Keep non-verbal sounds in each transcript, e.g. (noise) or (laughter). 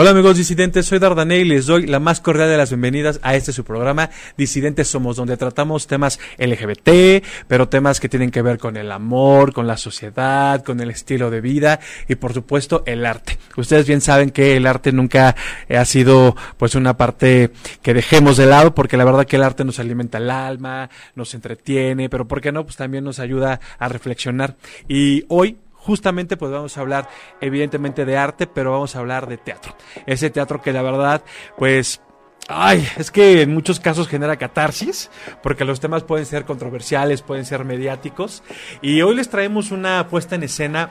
Hola amigos disidentes, soy Dardanel y les doy la más cordial de las bienvenidas a este su programa Disidentes Somos, donde tratamos temas LGBT, pero temas que tienen que ver con el amor, con la sociedad, con el estilo de vida y por supuesto el arte. Ustedes bien saben que el arte nunca ha sido pues una parte que dejemos de lado porque la verdad que el arte nos alimenta el alma, nos entretiene, pero por qué no, pues también nos ayuda a reflexionar. Y hoy justamente pues vamos a hablar evidentemente de arte, pero vamos a hablar de teatro. Ese teatro que la verdad pues Ay, es que en muchos casos genera catarsis, porque los temas pueden ser controversiales, pueden ser mediáticos. Y hoy les traemos una puesta en escena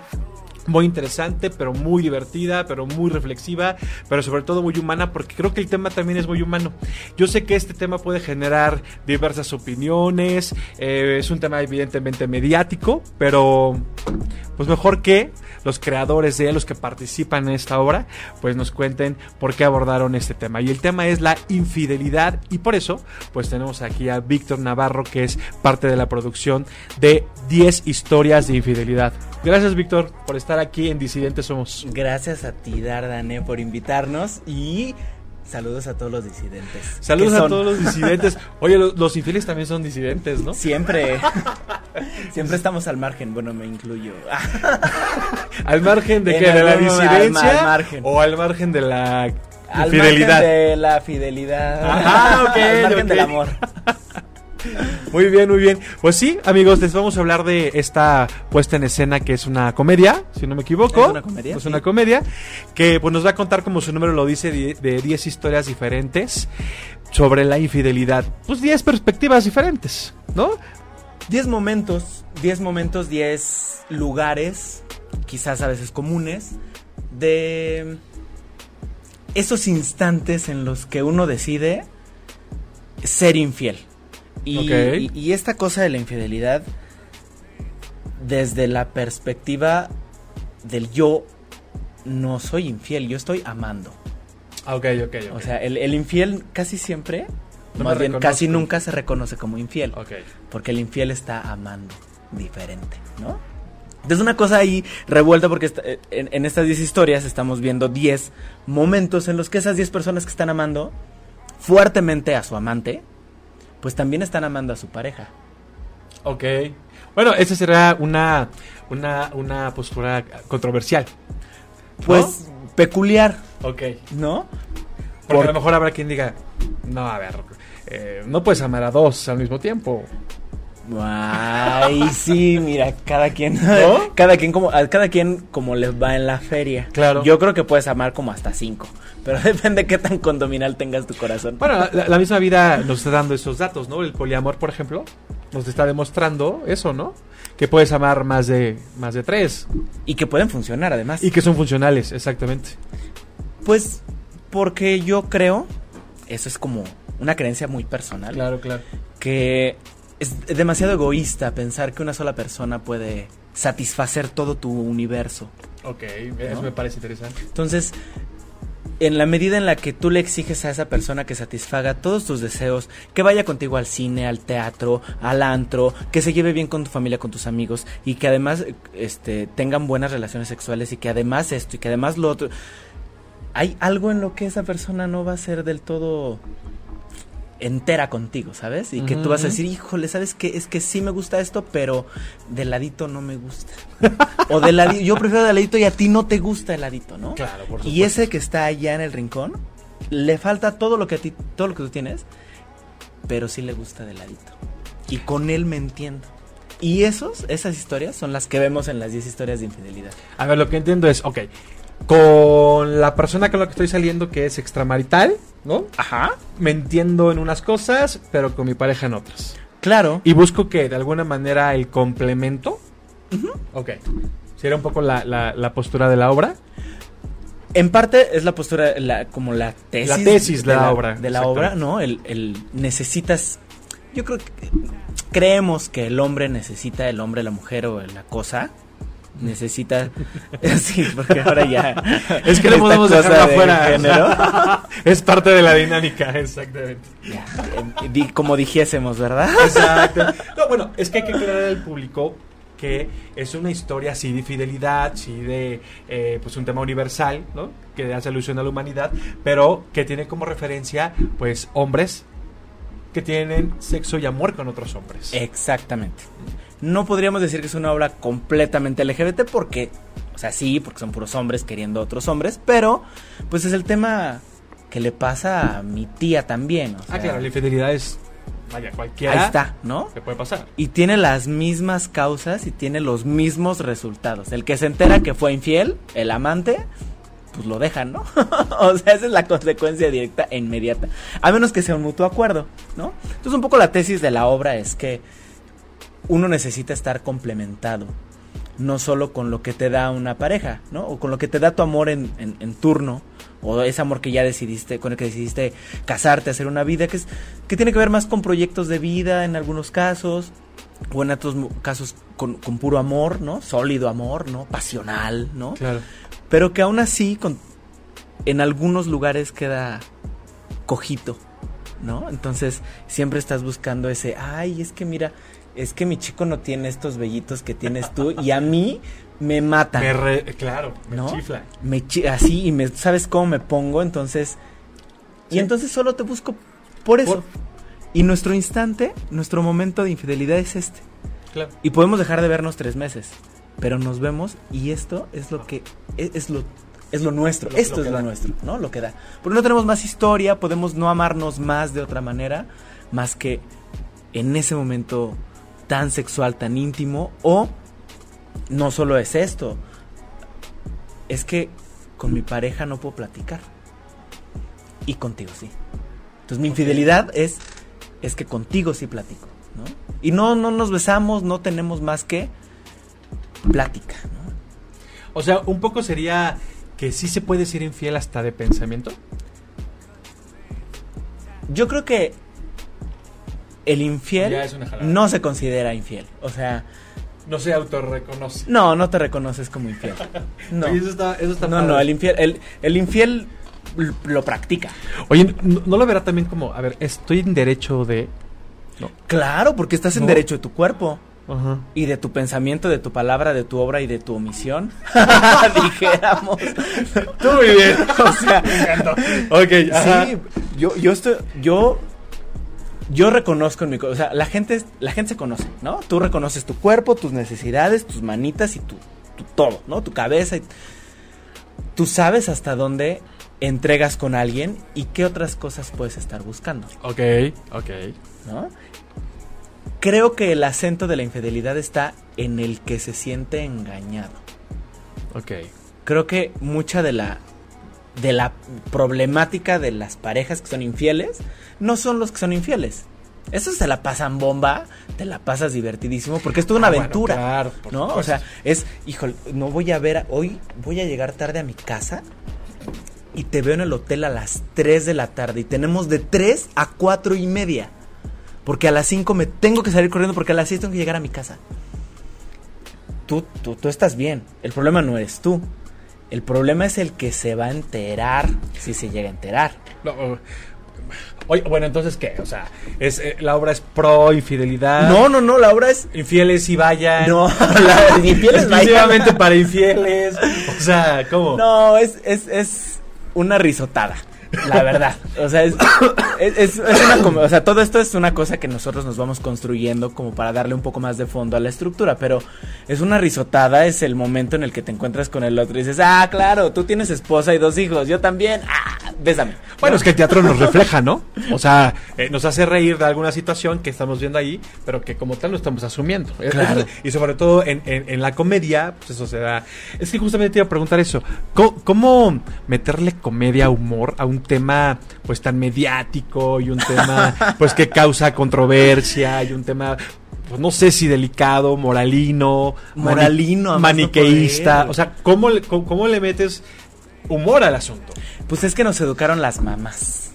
muy interesante, pero muy divertida, pero muy reflexiva, pero sobre todo muy humana, porque creo que el tema también es muy humano. Yo sé que este tema puede generar diversas opiniones, eh, es un tema evidentemente mediático, pero pues mejor que los creadores de los que participan en esta obra, pues nos cuenten por qué abordaron este tema. Y el tema es la infidelidad y por eso, pues tenemos aquí a Víctor Navarro, que es parte de la producción de 10 historias de infidelidad. Gracias, Víctor, por estar aquí en Disidentes Somos. Gracias a ti, Dardane, por invitarnos y Saludos a todos los disidentes. Saludos a todos los disidentes. (laughs) Oye, los, infieles también son disidentes, ¿no? Siempre. (laughs) Siempre estamos al margen. Bueno, me incluyo. (laughs) ¿Al margen de qué? ¿De la disidencia? Al, margen. ¿O al margen de la fidelidad? de la fidelidad. Ajá, ok. al margen del amor. Muy bien, muy bien. Pues sí, amigos, les vamos a hablar de esta puesta en escena que es una comedia, si no me equivoco. Es una comedia. Es una comedia que pues, nos va a contar, como su número lo dice, de 10 historias diferentes sobre la infidelidad. Pues 10 perspectivas diferentes, ¿no? 10 momentos, 10 momentos, 10 lugares, quizás a veces comunes, de esos instantes en los que uno decide ser infiel. Y, esta cosa de la infidelidad, desde la perspectiva del yo no soy infiel, yo estoy amando. Ah, ok, ok, ok. O sea, el, infiel casi siempre, más bien casi nunca se reconoce como infiel. Ok. Porque el infiel está amando diferente, ¿no? Es una cosa ahí revuelta porque eh, en, en, estas 10 historias estamos viendo 10 momentos en los que esas 10 personas que están amando fuertemente a su amante, pues también están amando a su pareja. Ok. Bueno, esa será una, una, una postura controversial. Pues peculiar. Ok. ¿No? Porque a lo mejor habrá quien diga, no, a ver, eh, no puedes amar a dos al mismo tiempo. Ay, sí, mira, cada quien, (laughs) cada quien como, cada quien como les va en la feria. Claro. Yo creo que puedes amar como hasta cinco, pero (laughs) depende de qué tan condominal tengas tu corazón. Bueno, la, misma vida nos está dando esos datos, ¿no? El poliamor, por ejemplo, nos está demostrando eso, ¿no? Que puedes amar más de, más de tres. Y que pueden funcionar, además. Y que son funcionales, exactamente. Pues, porque yo creo, eso es como una creencia muy personal. Claro, claro. Que es demasiado egoísta pensar que una sola persona puede satisfacer todo tu universo. Ok, eso me parece interesante. Entonces, en la medida en la que tú le exiges a esa persona que satisfaga todos tus deseos, que vaya contigo al cine, al teatro, al antro, que se lleve bien con tu familia, con tus amigos y que además este, tengan buenas relaciones sexuales y que además esto y que además lo otro, hay algo en lo que esa persona no va a ser del todo entera contigo, ¿sabes? Y que tú vas a decir, híjole, ¿sabes qué? Es que sí me gusta esto, pero de ladito no me gusta. (laughs) o de ladito, yo prefiero de ladito y a ti no te gusta el ladito, ¿no? Claro, por supuesto. Y ese que está allá en el rincón, le falta todo lo que a ti, todo lo que tú tienes, pero sí le gusta de ladito. Y con él me entiendo. Y esos, esas historias son las que vemos en las 10 historias de infidelidad. A ver, lo que entiendo es, ok, con la persona con la que estoy saliendo que es extramarital, ¿no? Ajá. Me entiendo en unas cosas, pero con mi pareja en otras. Claro. Y busco que de alguna manera el complemento. Ok. ¿Sería un poco la, la, postura de la obra? En parte es la postura, la, como la tesis. La tesis de, la, obra. De la obra, ¿no? El, el necesitas. Yo creo que creemos que el hombre necesita el hombre, la mujer o la cosa necesita (laughs) sí porque ahora ya es que no podemos cosa dejarlo de afuera género, (laughs) es parte de la dinámica exactamente ya, eh, di- como dijésemos verdad Exacto. (laughs) No, bueno, es que hay que aclarar al público que es una historia sí de fidelidad, sí de eh, pues un tema universal, ¿no? Que hace alusión a la humanidad, pero que tiene como referencia pues hombres que tienen sexo y amor con otros hombres. exactamente no podríamos decir que es una obra completamente LGBT porque o sea sí porque son puros hombres queriendo otros hombres pero pues es el tema que le pasa a mi tía también o ah, claro, la infidelidad es vaya, cualquiera ahí está no que puede pasar. y tiene las mismas causas y tiene los mismos resultados. El que se entera que fue infiel, el amante, pues lo dejan, ¿no? (laughs) o sea, esa es la consecuencia directa e inmediata. A menos que sea un mutuo acuerdo, ¿no? Entonces un poco la tesis de la obra es que uno necesita estar complementado. No solo con lo que te da una pareja, ¿no? O con lo que te da tu amor en, en- en turno. O ese amor que ya decidiste, con el que decidiste casarte, hacer una vida, que, es, que tiene que ver más con proyectos de vida en algunos casos, o en otros casos con, con puro amor, ¿no? Sólido amor, ¿no? Pasional, ¿no? Claro. Pero que aún así con, en algunos lugares queda cojito, ¿no? Entonces siempre estás buscando ese, ay, es que mira, es que mi chico no tiene estos vellitos que tienes tú y a mí me matan. Me re- claro, me ¿No? chifla. Me chi- así y me sabes cómo me pongo, entonces y entonces solo te busco por eso. Por- Y nuestro instante, nuestro momento de infidelidad es este. Claro. Y podemos dejar de vernos tres meses, pero nos vemos y esto es lo que es, es lo es lo nuestro. Lo- esto lo es lo da. nuestro, ¿no? Lo que da. Porque no tenemos más historia, podemos no amarnos más de otra manera, más que en ese momento tan sexual, tan íntimo, o no solo es esto, es que con mi pareja no puedo platicar. Y contigo sí. Entonces mi infidelidad es, es que contigo sí platico, ¿no? Y no, no nos besamos, no tenemos más que plática, ¿no? O sea, un poco sería que sí se puede ser infiel hasta de pensamiento. Yo creo que el infiel no se considera infiel. O sea, No se autorreconoce. no, no te reconoces como infiel. (laughs) No, Oye, eso está, eso está no, no, el infiel, el, el infiel lo practica. Oye, ¿no, no lo verá también como, a ver, estoy en derecho de... No. Claro, porque estás en No. derecho de tu cuerpo. Ajá. Y de tu pensamiento, de tu palabra, de tu obra y de tu omisión. (laughs) (laughs) Dijéramos. Tú muy bien. O sea, Me. Ok, ajá. sí, yo, yo estoy, yo, yo reconozco en mi, o sea, la gente, la gente se conoce, ¿no? Tú reconoces tu cuerpo, tus necesidades, tus manitas y tu, tu todo, ¿no? Tu cabeza. Y, tú sabes hasta dónde entregas con alguien y qué otras cosas puedes estar buscando, Ok, ok. ¿no? Creo que el acento de la infidelidad está en el que se siente engañado. Ok. creo que mucha de la de la problemática de las parejas que son infieles no son los que son infieles. Esos se la pasan bomba, te la pasas divertidísimo porque es toda una Ah, bueno, aventura, claro, ¿no? O sea, es, híjole, no voy a ver, hoy voy a llegar tarde a mi casa y te veo en el hotel a las 3 de la tarde y tenemos de 3 a 4 y media. Porque a las 5 me tengo que salir corriendo porque a las 6 tengo que llegar a mi casa. Tú, tú, tú estás bien. El problema no eres tú. El problema es el que se va a enterar si se llega a enterar. No, oye, bueno, entonces, ¿qué? O sea, es, eh, la obra es pro infidelidad. No, no, no, la obra es. Infieles y vayan. No, (laughs) la infieles vayan. Exclusivamente para infieles. O sea, ¿cómo? No, es, es, es una risotada. La verdad. O sea, es, es, es- una o sea, todo esto es una cosa que nosotros nos vamos construyendo como para darle un poco más de fondo a la estructura, pero es una risotada, es el momento en el que te encuentras con el otro y dices, ah, claro, tú tienes esposa y dos hijos, yo también, ah, bésame. Bueno, es que el teatro nos refleja, ¿no? (laughs) O sea, eh, nos hace reír de alguna situación que estamos viendo ahí, pero que como tal lo estamos asumiendo. Claro. y sobre todo en, en- en la comedia, pues eso se da. Es que justamente te iba a preguntar eso. ¿Cómo, cómo meterle comedia, humor a un tema pues tan mediático y un tema pues que causa controversia y un tema... Pues no sé si delicado, moralino, mani- Moralino, no maniqueísta. O sea, ¿cómo, le- cómo, cómo le metes humor al asunto? Pues es que nos educaron las mamás.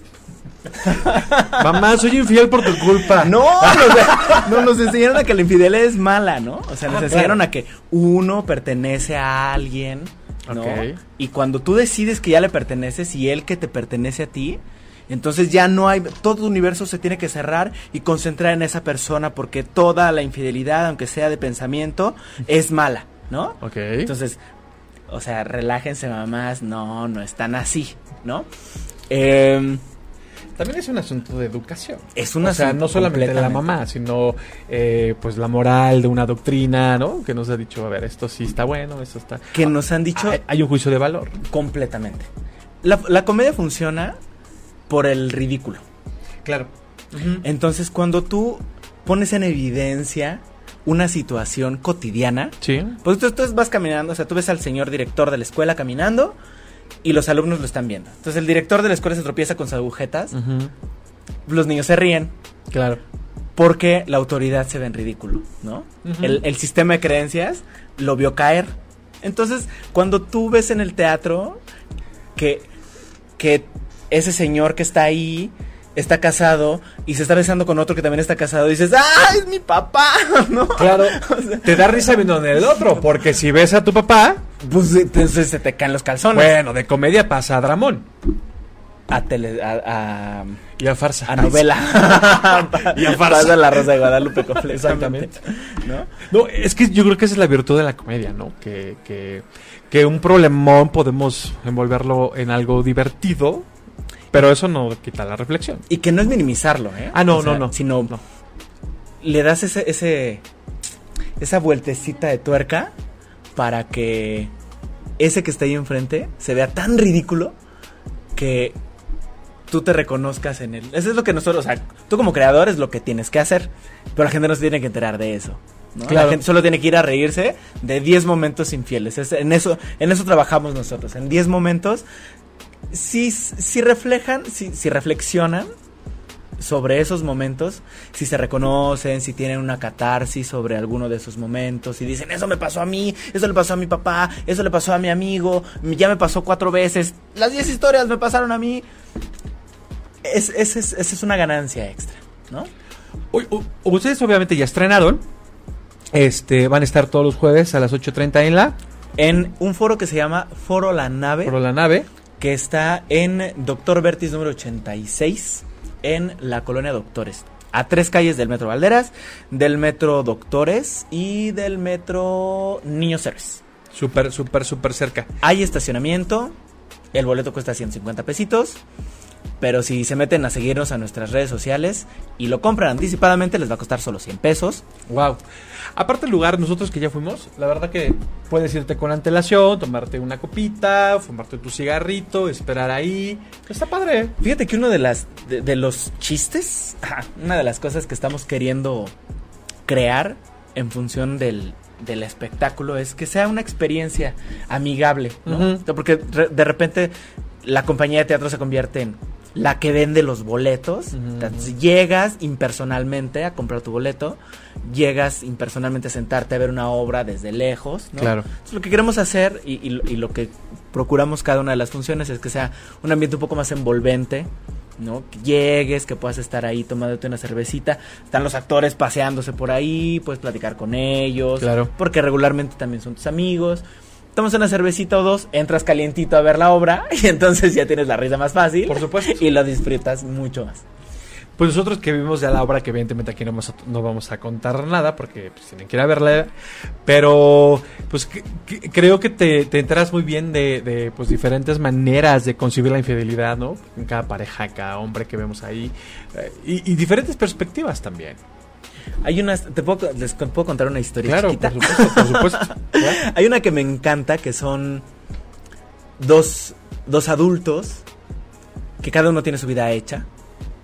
Mamá, soy infiel por tu culpa. No, nos, no, nos enseñaron a que la infidelidad es mala, ¿no? O sea, nos Ah, enseñaron claro. a que uno pertenece a alguien, ¿no? Y cuando tú decides que ya le perteneces y él que te pertenece a ti, entonces ya no hay, todo tu universo se tiene que cerrar y concentrar en esa persona porque toda la infidelidad, aunque sea de pensamiento, es mala, ¿no? Ok. Entonces, o sea, relájense mamás, no, no están así, ¿no? Eh, También es un asunto de educación. es un o sea, asunto no solamente de la mamá, sino eh, pues la moral de una doctrina, ¿no? Que nos ha dicho, a ver, esto sí está bueno, esto está... que nos han dicho Hay, hay un juicio de valor. completamente. La, la comedia funciona por el ridículo. Claro. Entonces, cuando tú pones en evidencia una situación cotidiana, Sí. pues tú, tú vas caminando, o sea, tú ves al señor director de la escuela caminando y los alumnos lo están viendo. Entonces, el director de la escuela se tropieza con sus agujetas, los niños se ríen Claro. porque la autoridad se ve en ridículo, ¿no? El, el sistema de creencias lo vio caer. Entonces, cuando tú ves en el teatro que, que ese señor que está ahí está casado y se está besando con otro que también está casado, dices, ¡ah, es mi papá! (laughs) ¿No? Claro. (laughs) Te da risa viendo en el otro, porque si ves a tu papá, Pues entonces se te caen los calzones. bueno, de comedia pasa a dramón. A, tele, a, a, Y a farsa. a novela. (laughs) Y a farsa. Pasa la Rosa de Guadalupe completamente. Exactamente. ¿No? No, es que yo creo que esa es la virtud de la comedia, ¿no? Que, que, que un problemón podemos envolverlo en algo divertido, pero eso no quita la reflexión. Y que no es minimizarlo, ¿eh? Ah, no, O sea, no, no. Sino No. le das ese, ese, esa vueltecita de tuerca para que ese que está ahí enfrente se vea tan ridículo que tú te reconozcas en él. Eso es lo que nosotros, o sea, tú como creador es lo que tienes que hacer, pero la gente no se tiene que enterar de eso. ¿no? Claro. La gente solo tiene que ir a reírse de 10 momentos infieles. Es- en, eso, en eso trabajamos nosotros. En 10 momentos, si, si reflejan, si, si reflexionan sobre esos momentos, si se reconocen, si tienen una catarsis sobre alguno de esos momentos, si dicen, eso me pasó a mí, eso le pasó a mi papá, eso le pasó a mi amigo, ya me pasó cuatro veces, las diez historias me pasaron a mí. Es, es- es- esa es una ganancia extra, ¿no? Ustedes obviamente ya estrenaron. Este, van a estar todos los jueves a las 8.30 en la, En un foro que se llama Foro La Nave, por la nave. Que está en Doctor Vertis número 86, en la colonia Doctores. A tres calles del Metro Valderas, del Metro Doctores y del Metro Niños Héroes. Súper, súper, súper cerca. Hay estacionamiento, el boleto cuesta 150 pesitos, pero si se meten a seguirnos a nuestras redes sociales y lo compran anticipadamente les va a costar solo 100 pesos. Wow. Aparte el lugar, nosotros que ya fuimos, la verdad que puedes irte con antelación, tomarte una copita, fumarte tu cigarrito, esperar ahí. Está padre. Fíjate que uno de las de, de los chistes, una de las cosas que estamos queriendo crear en función del, del espectáculo es que sea una experiencia amigable, ¿no? Porque de repente la compañía de teatro se convierte en la que vende los boletos. Entonces, llegas impersonalmente a comprar tu boleto, llegas impersonalmente a sentarte a ver una obra desde lejos, ¿no? Claro. Entonces, lo que queremos hacer y, y lo que procuramos cada una de las funciones es que sea un ambiente un poco más envolvente, ¿no? Que llegues, que puedas estar ahí tomándote una cervecita. Están los actores paseándose por ahí, puedes platicar con ellos. Claro. Porque regularmente también son tus amigos. Tomas una cervecita o dos, entras calientito a ver la obra (laughs) y entonces ya tienes la risa más fácil. Por supuesto. Y lo disfrutas mucho más. Pues nosotros que vimos ya la obra, que evidentemente aquí no vamos a, no vamos a contar nada porque pues, tienen que ir a verla, pero pues que- que- creo que te, te enteras muy bien de, de, pues diferentes maneras de concebir la infidelidad, ¿no? En cada pareja, cada hombre que vemos ahí eh, y, y diferentes perspectivas también. Hay unas, te puedo, les puedo contar una historia Claro, chiquita. por supuesto, por supuesto. Claro. (laughs) Hay una que me encanta que son dos, dos adultos que cada uno tiene su vida hecha.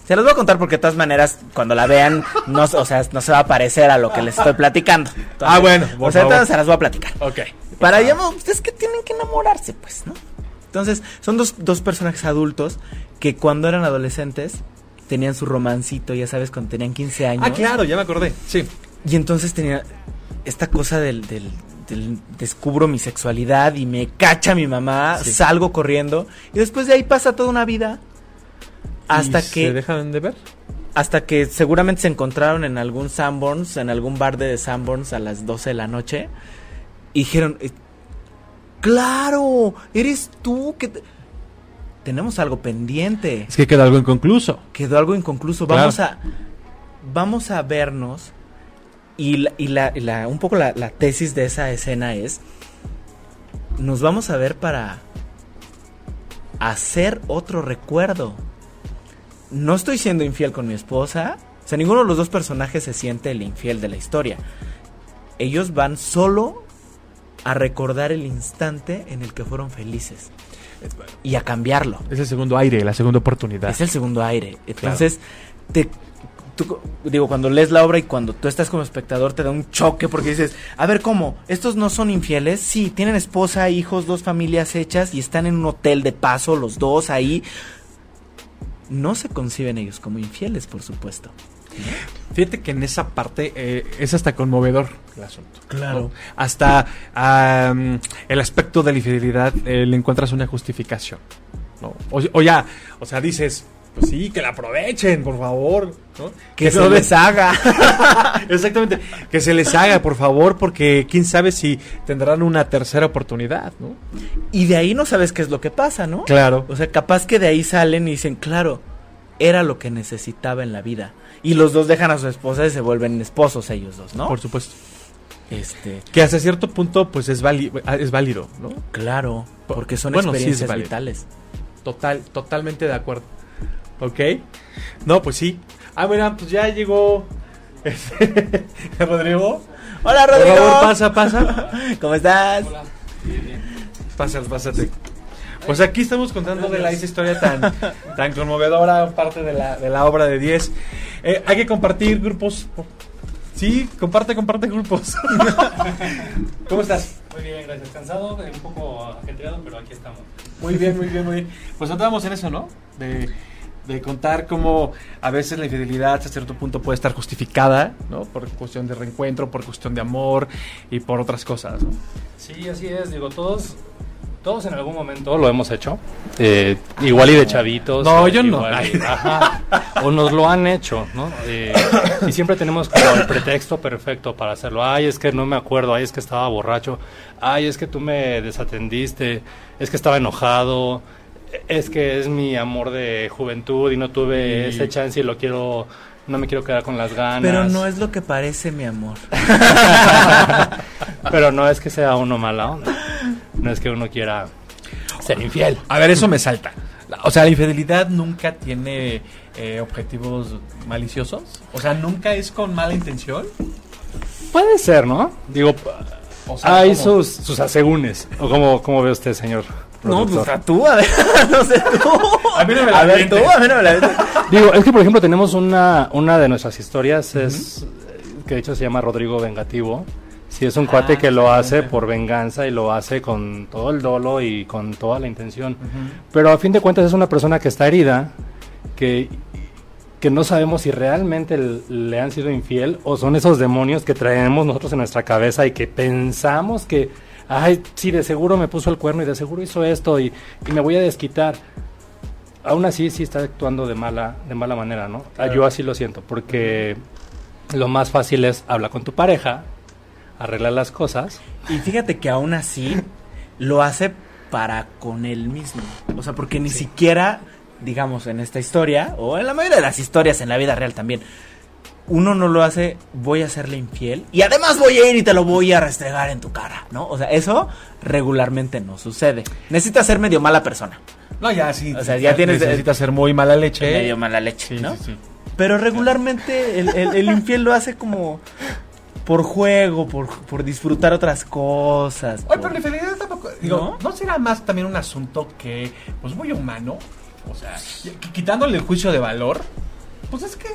Se los voy a contar porque de todas maneras, cuando la vean, no, o sea, no se va a parecer a lo que les estoy platicando. Entonces, Ah, bueno, por o sea, entonces se las voy a platicar. Ok. Para allá, ustedes que tienen que enamorarse, pues, ¿no? Entonces, son dos, dos personajes adultos que cuando eran adolescentes tenían su romancito, ya sabes, cuando tenían 15 años. Ah, claro, ya me acordé. Sí. Y entonces tenía esta cosa del, del- del descubro mi sexualidad y me cacha mi mamá, Sí. salgo corriendo y después de ahí pasa toda una vida Hasta ¿Y que ¿Se dejan de ver? hasta que seguramente se encontraron en algún Sanborns, en algún bar de Sanborns a las 12 de la noche y dijeron, eh, "Claro, eres tú que te- tenemos algo pendiente." Es que queda algo inconcluso. quedó algo inconcluso. Claro. Vamos a vamos a vernos y, la, y la- y la- un poco la, la tesis de esa escena es nos vamos a ver para hacer otro recuerdo. No estoy siendo infiel con mi esposa. O sea, ninguno de los dos personajes se siente el infiel de la historia. Ellos van solo a recordar el instante en el que fueron felices y a cambiarlo. Es el segundo aire, la segunda oportunidad. Es el segundo aire. Entonces, te, tú- digo, cuando lees la obra y cuando tú estás como espectador te da un choque porque dices, a ver, ¿cómo? ¿Estos no son infieles? Sí, tienen esposa, hijos, dos familias hechas y están en un hotel de paso, los dos ahí. No se conciben ellos como infieles, por supuesto. Fíjate que en esa parte eh, es hasta conmovedor el asunto. Claro. ¿no? Hasta el aspecto de la infidelidad eh, le encuentras una justificación. ¿no? O, o ya, o sea, dices, pues sí, que la aprovechen, por favor. ¿no? Que se les haga. (laughs) Exactamente, que se les haga, por favor, porque quién sabe si tendrán una tercera oportunidad, ¿no? y de ahí no sabes qué es lo que pasa, ¿no? Claro. O sea, capaz que de ahí salen y dicen, claro, era lo que necesitaba en la vida. Y los dos dejan a su esposa y se vuelven esposos ellos dos, ¿no? Por supuesto. Este, Que hasta cierto punto, pues es, es válido, ¿no? claro, porque son Bueno, experiencias vitales. Total, totalmente de acuerdo. ¿Ok? No, pues sí. Ah, mira, pues ya llegó este, (laughs) Rodrigo. Hola, Por Rodrigo. favor, pasa, pasa. (laughs) ¿Cómo estás? Pásale, pásate. Pues aquí estamos contando de la esa historia tan, tan conmovedora, parte de la, de la obra de 10. Eh, hay que compartir grupos. Sí, comparte, comparte grupos. (laughs) ¿Cómo estás? Muy bien, gracias. Cansado, eh, un poco ajetreado, pero aquí estamos. Muy bien, muy bien, muy bien. Pues andábamos en eso, ¿no? De, de contar cómo a veces la infidelidad hasta cierto punto puede estar justificada, ¿no? Por cuestión de reencuentro, por cuestión de amor y por otras cosas, ¿no? Sí, así es. Digo, todos, todos en algún momento lo hemos hecho. Eh, igual y de chavitos. No, yo no. y- ajá, o nos lo han hecho, ¿no? Eh, y siempre tenemos como el pretexto perfecto para hacerlo. Ay, es que no me acuerdo. Ay, es que estaba borracho. Ay, es que tú me desatendiste. Es que estaba enojado. Es que es mi amor de juventud y no tuve Y- ese chance y lo quiero. No me quiero quedar con las ganas. Pero no es lo que parece, mi amor. (laughs) Pero no es que sea uno mala onda. No es que uno quiera ser infiel. A ver, eso me salta. La- O sea, la infidelidad nunca tiene eh, objetivos maliciosos. O sea, nunca es con mala intención. Puede ser, ¿no? Digo, O sea, hay ¿cómo? sus, sus asegúnes. ¿O cómo, cómo ve usted, señor? No, pues productor? a tú, a ver, (laughs) no sé tú. A mí no me la A ver tú, a mí no me la. Digo, es que por ejemplo tenemos una, una de nuestras historias, es que de hecho se llama Rodrigo Vengativo. Sí, es un cuate que lo hace por venganza y lo hace con todo el dolo y con toda la intención. Pero a fin de cuentas es una persona que está herida, que, que no sabemos si realmente le han sido infiel o son esos demonios que traemos nosotros en nuestra cabeza y que pensamos que, ay, sí, de seguro me puso el cuerno y de seguro hizo esto y, y me voy a desquitar. Aún así, sí está actuando de mala, de mala manera, ¿no? Ah, Yo así lo siento, porque lo más fácil es hablar con tu pareja, arreglar las cosas. Y fíjate que aún así lo hace para con él mismo. O sea, porque ni siquiera, digamos, en esta historia, o en la mayoría de las historias en la vida real también, uno no lo hace, voy a serle infiel, y además voy a ir y te lo voy a restregar en tu cara, ¿no? O sea, eso regularmente no sucede. Necesitas ser medio mala persona. No, ya sí. O sea, ya tienes- Necesitas ser muy mala leche. Medio mala leche, Sí, ¿no? sí, sí. Pero regularmente el, el- el infiel lo hace como por juego, por, por disfrutar otras cosas. Oye, por- pero la infidelidad tampoco. Digo, ¿No? ¿no? será más también un asunto que, pues, muy humano? O sea, qui- quitándole el juicio de valor, pues es que.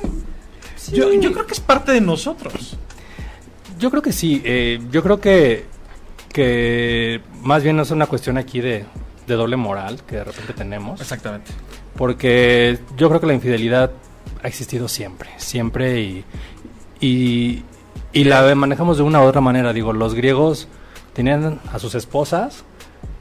Yo, yo creo que es parte de nosotros. Yo creo que sí, eh, yo creo que, que más bien no es una cuestión aquí de, de doble moral que de repente tenemos. Exactamente. Porque yo creo que la infidelidad ha existido siempre, siempre y, y, y la manejamos de una u otra manera. Digo, los griegos tenían a sus esposas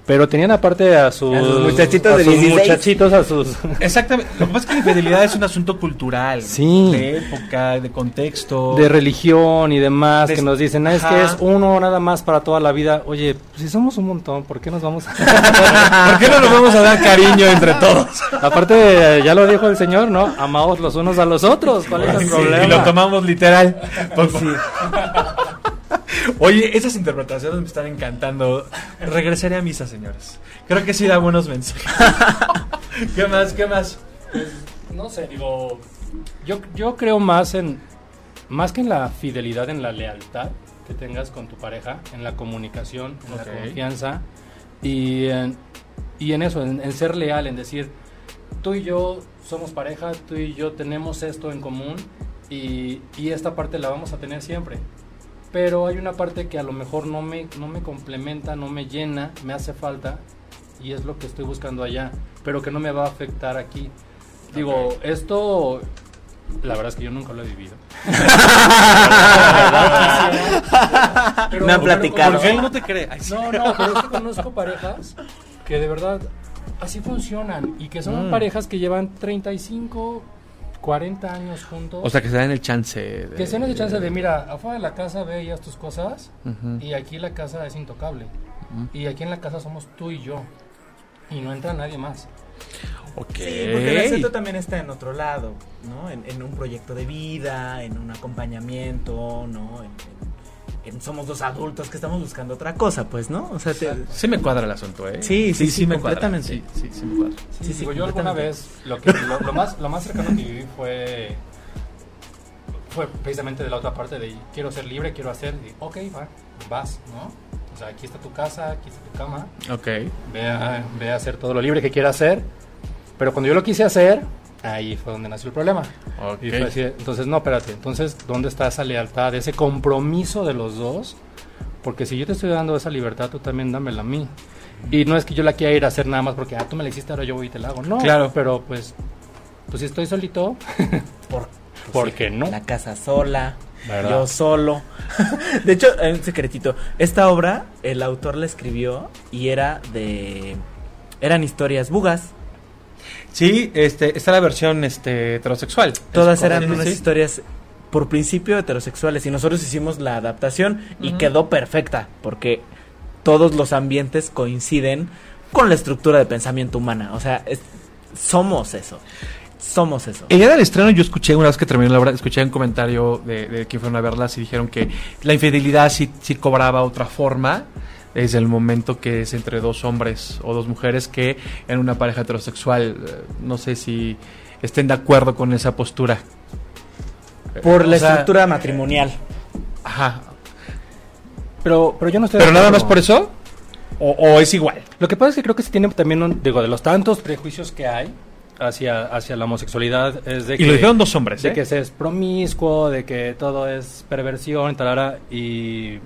Pero tenían aparte a sus, A sus muchachitos a de sus 16. muchachitos, a sus... Exactamente. Lo que pasa es que la infidelidad es un asunto cultural. Sí. De época, de contexto. de religión y demás que nos dicen, "Ah, es que es uno nada más para toda la vida. Oye, pues si somos un montón, ¿por qué nos vamos a... (laughs) ¿Por qué no nos vamos a dar cariño entre todos? Aparte, ya lo dijo el Señor, ¿no? Amaos los unos a los otros. ¿Cuál es el Sí, problema? Y lo tomamos literal. Pues sí. Oye, esas interpretaciones me están encantando. Regresaré a misa, señores. Creo que sí da buenos mensajes. (laughs) ¿Qué más? ¿Qué más? No sé, digo, yo, yo creo más en, más que en la fidelidad, en la lealtad que tengas con tu pareja, en la comunicación, en la confianza y en, y en eso, en, en ser leal, en decir, tú y yo somos pareja, tú y yo tenemos esto en común y, y esta parte la vamos a tener siempre. Pero hay una parte que a lo mejor no me, no me complementa, no me llena, me hace falta y es lo que estoy buscando allá, pero que no me va a afectar aquí. Digo, esto, la verdad es que yo nunca lo he vivido. (laughs) (laughs) Pero- Me han pero platicado. Conozco- no te cree. Ay, sí. No, no, pero es que conozco parejas que de verdad así funcionan y que son Mm. parejas que llevan 35, 40 años juntos. O sea, que se dan el chance. De, que se den el chance de, mira, afuera de la casa ve y haz tus cosas y aquí la casa es intocable. Y aquí en la casa somos tú y yo. Y no entra nadie más. Ok. Sí, porque el acento también está en otro lado, ¿no? En, en un proyecto de vida, en un acompañamiento, ¿no? En somos dos adultos que estamos buscando otra cosa, pues, ¿no? O sea, te- Sí me cuadra el asunto, ¿eh? Sí, sí, sí, me cuadra. completamente. Sí, sí, sí me cuadra. Sí, sí, Digo, yo alguna vez, lo, que, lo, lo más, lo más cercano que viví fue, fue precisamente de la otra parte de quiero ser libre, quiero hacer, y, ok, va, vas, ¿no? O sea, aquí está tu casa, aquí está tu cama, Ok. ve a, ve a hacer todo lo libre que quieras hacer, pero cuando yo lo quise hacer, ahí fue donde nació el problema. Ok. Y fue así, entonces, no, espérate, entonces, ¿dónde está esa lealtad, ese compromiso de los dos? Porque si yo te estoy dando esa libertad, tú también dámela a mí. Y no es que yo la quiera ir a hacer nada más porque, ah, tú me la hiciste, ahora yo voy y te la hago. No, Claro. pero pues, pues si estoy solito, (laughs) Por, ¿por qué no? La casa sola, ¿Verdad? yo solo. (laughs) de hecho, hay un secretito. Esta obra, el autor la escribió y era de... Eran historias bugas. Sí, este, está la versión este, heterosexual. Todas eran correcto. unas Sí. historias por principio heterosexuales y nosotros hicimos la adaptación y Ujú. quedó perfecta porque todos los ambientes coinciden con la estructura de pensamiento humana. O sea, es- somos eso. Somos eso. El día del estreno yo escuché, una vez que terminó la obra, escuché un comentario de, de quien fueron a verlas y dijeron que la infidelidad sí, sí cobraba otra forma desde el momento que es entre dos hombres o dos mujeres que en una pareja heterosexual. Eh, No sé si estén de acuerdo con esa postura. Por la sea, estructura matrimonial. Ajá. Pero, pero yo no estoy ¿Pero de nada más por eso? ¿O, o es igual? Lo que pasa es que creo que se tiene también, un- digo, de los tantos prejuicios que hay hacia, hacia la homosexualidad, es de Y que... lo dijeron dos hombres, de ¿eh? que se es promiscuo, de que todo es perversión, talara, y,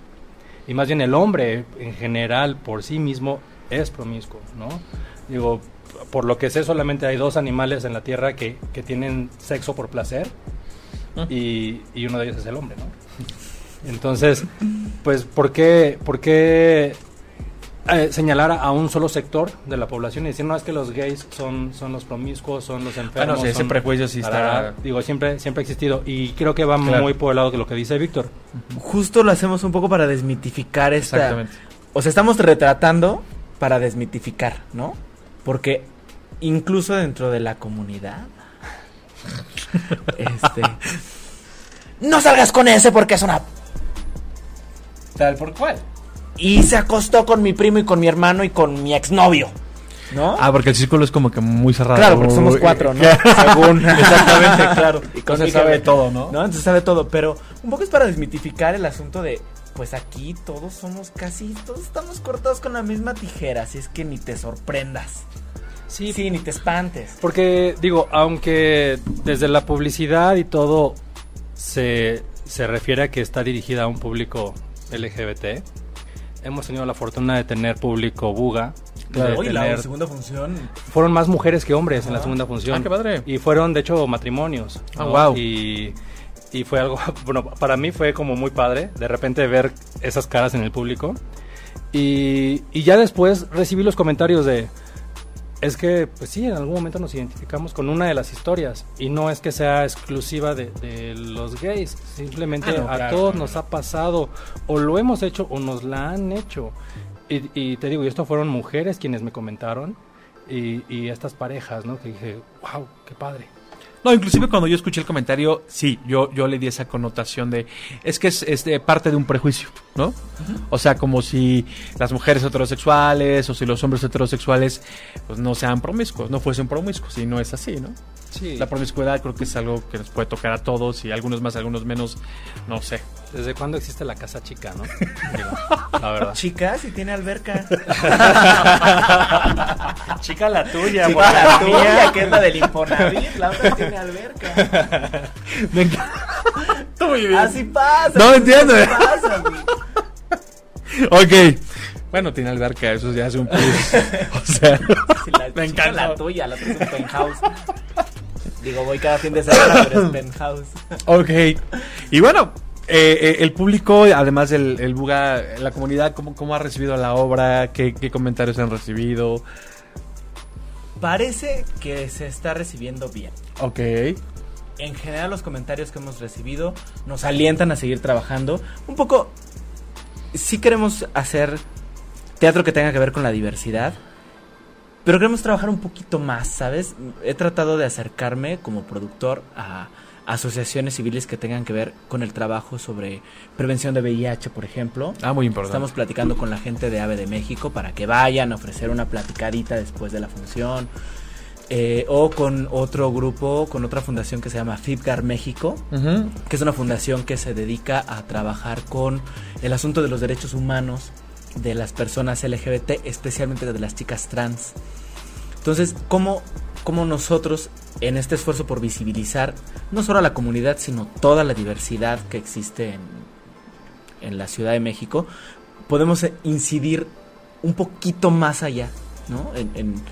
y más bien el hombre en general por sí mismo es promiscuo, ¿no? Digo, por lo que sé solamente hay dos animales en la Tierra que, que tienen sexo por placer y, y uno de ellos es el hombre, ¿no? (laughs) Entonces, pues, ¿por qué, por qué eh, señalar a un solo sector de la población y decir, no, es que los gays son, son los promiscuos, son los enfermos? Bueno, sí, ese prejuicio sí está-? Digo, siempre, siempre ha existido y creo que va Claro. muy por el lado de lo que dice Víctor. Justo lo hacemos un poco para desmitificar esta... Exactamente. O sea, estamos retratando para desmitificar, ¿no? Porque incluso dentro de la comunidad... (laughs) este... No salgas con ese porque es una... ¿Tal por cuál? Y se acostó con mi primo y con mi hermano y con mi exnovio. ¿No? Ah, porque el círculo es como que muy cerrado. Claro, porque somos cuatro, ¿no? (laughs) Según. (laughs) Exactamente, claro. Y No se sabe todo, ¿no? ¿no? Entonces sabe todo. Pero un poco es para desmitificar el asunto de. Pues aquí todos somos casi. Todos estamos cortados con la misma tijera. Así es que ni te sorprendas. Sí, Sí, ni te espantes. Porque, digo, aunque desde la publicidad y todo se, se refiere a que está dirigida a un público LGBT, hemos tenido la fortuna de tener público buga. de Oye, la segunda función. fueron más mujeres que hombres en la Ajá. segunda función. Ah, qué padre. Y fueron, de hecho, matrimonios. Ah, ¿no? guau. Y, y fue algo, (laughs) bueno, para mí fue como muy padre de repente ver esas caras en el público. Y, y ya después recibí los comentarios de, es que, pues sí, en algún momento nos identificamos con una de las historias y no es que sea exclusiva de, de los gays, simplemente Ah, no, a claro, todos nos ha pasado o lo hemos hecho o nos la han hecho. Y, y te digo, y esto fueron mujeres quienes me comentaron y, y estas parejas, ¿no? Que dije, wow, qué padre. No, inclusive cuando yo escuché el comentario, sí, yo, yo le di esa connotación de, es que es, es de parte de un prejuicio, ¿no? O sea, como si las mujeres heterosexuales o si los hombres heterosexuales, pues no sean promiscuos, no fuesen promiscuos, y no es así, ¿no? Sí. La promiscuidad creo que es algo que nos puede tocar a todos y algunos más, algunos menos, no sé. ¿Desde cuándo existe la casa chica, no? (laughs) Digo, la verdad. Chica, si tiene alberca. (laughs) Chica la tuya, Chica, la tuya, que es la del Infonavit, la otra tiene alberca. (laughs) Me encanta. Muy bien. Así pasa. No entiendo. así pasa, güey. Ok. Bueno, tiene alberca, eso ya es un plus. O sea, Si la Me chica, encanta. la tuya, la otra es un penthouse. Digo, voy cada fin de semana, pero es penthouse. ok. Y bueno, eh, eh, el público, además del el Buga, la comunidad, ¿cómo, cómo ha recibido la obra? ¿Qué, qué comentarios han recibido? Parece que se está recibiendo bien. Ok. En general los comentarios que hemos recibido nos alientan a seguir trabajando. Un poco, sí queremos hacer teatro que tenga que ver con la diversidad, pero queremos trabajar un poquito más, ¿sabes? He tratado de acercarme como productor a asociaciones civiles que tengan que ver con el trabajo sobre prevención de VIH, por ejemplo. Ah, muy importante. Estamos platicando con la gente de AVE de México para que vayan a ofrecer una platicadita después de la función. Eh, o con otro grupo, con otra fundación que se llama FIPGAR México, que es una fundación que se dedica a trabajar con el asunto de los derechos humanos de las personas LGBT, especialmente de las chicas trans. Entonces, ¿cómo, cómo nosotros, en este esfuerzo por visibilizar no solo a la comunidad, sino toda la diversidad que existe en, en la Ciudad de México, podemos eh, incidir un poquito más allá, ¿no? En, en-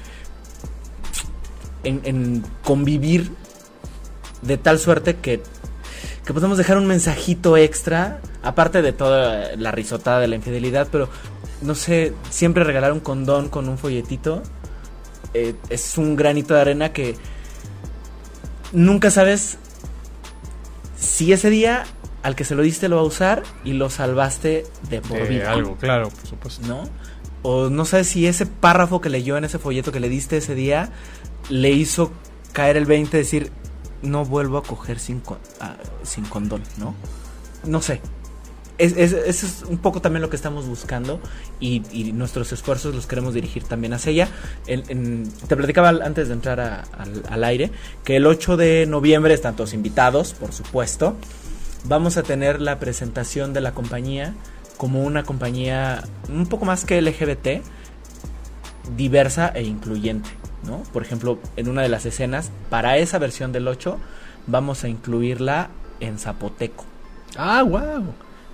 en- convivir de tal suerte que, que podemos dejar un mensajito extra, aparte de toda la risotada de la infidelidad, pero no sé, siempre regalar un condón con un folletito eh, es un granito de arena que nunca sabes si ese día al que se lo diste lo va a usar y lo salvaste de por De vida. algo, claro, por supuesto. ¿no? O no sabes si ese párrafo que leyó en ese folleto que le diste ese día le hizo caer el 20 decir no vuelvo a coger sin, con- ah, sin condón, ¿no? No sé. Es, es- eso es un poco también lo que estamos buscando y, nuestros esfuerzos los queremos dirigir también hacia ella. Te platicaba antes de entrar al, al aire que el 8 de noviembre están todos invitados, por supuesto. Vamos a tener la presentación de la compañía como una compañía un poco más que LGBT, diversa e incluyente, ¿no? Por ejemplo, en una de las escenas, para esa versión del 8, vamos a incluirla en zapoteco. Ah, wow.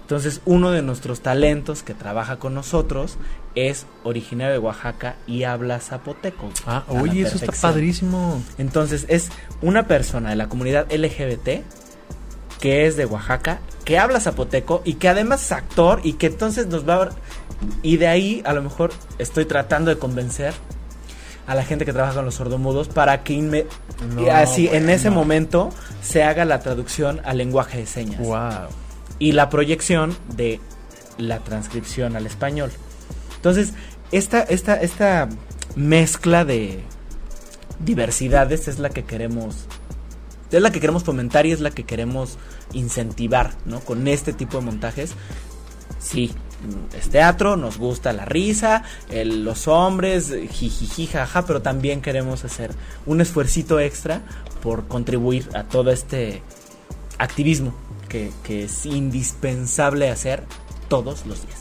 Entonces, uno de nuestros talentos que trabaja con nosotros es originario de Oaxaca y habla zapoteco. Ah, oye, eso está padrísimo. Entonces, es una persona de la comunidad LGBT que es de Oaxaca, que habla zapoteco y que además es actor y que entonces nos va a... Y de ahí a lo mejor estoy tratando de convencer a la gente que trabaja con los sordomudos para que inme- No, así en ese momento se haga la traducción al lenguaje de señas Wow. Y la proyección de la transcripción al español. Entonces, esta, esta, esta mezcla de diversidades es la que queremos. Es la que queremos fomentar y es la que queremos incentivar, ¿no? Con este tipo de montajes. Sí, es teatro, nos gusta la risa, los hombres, jijiji, jaja, pero también queremos hacer un esfuercito extra por contribuir a todo este activismo que, es indispensable hacer todos los días.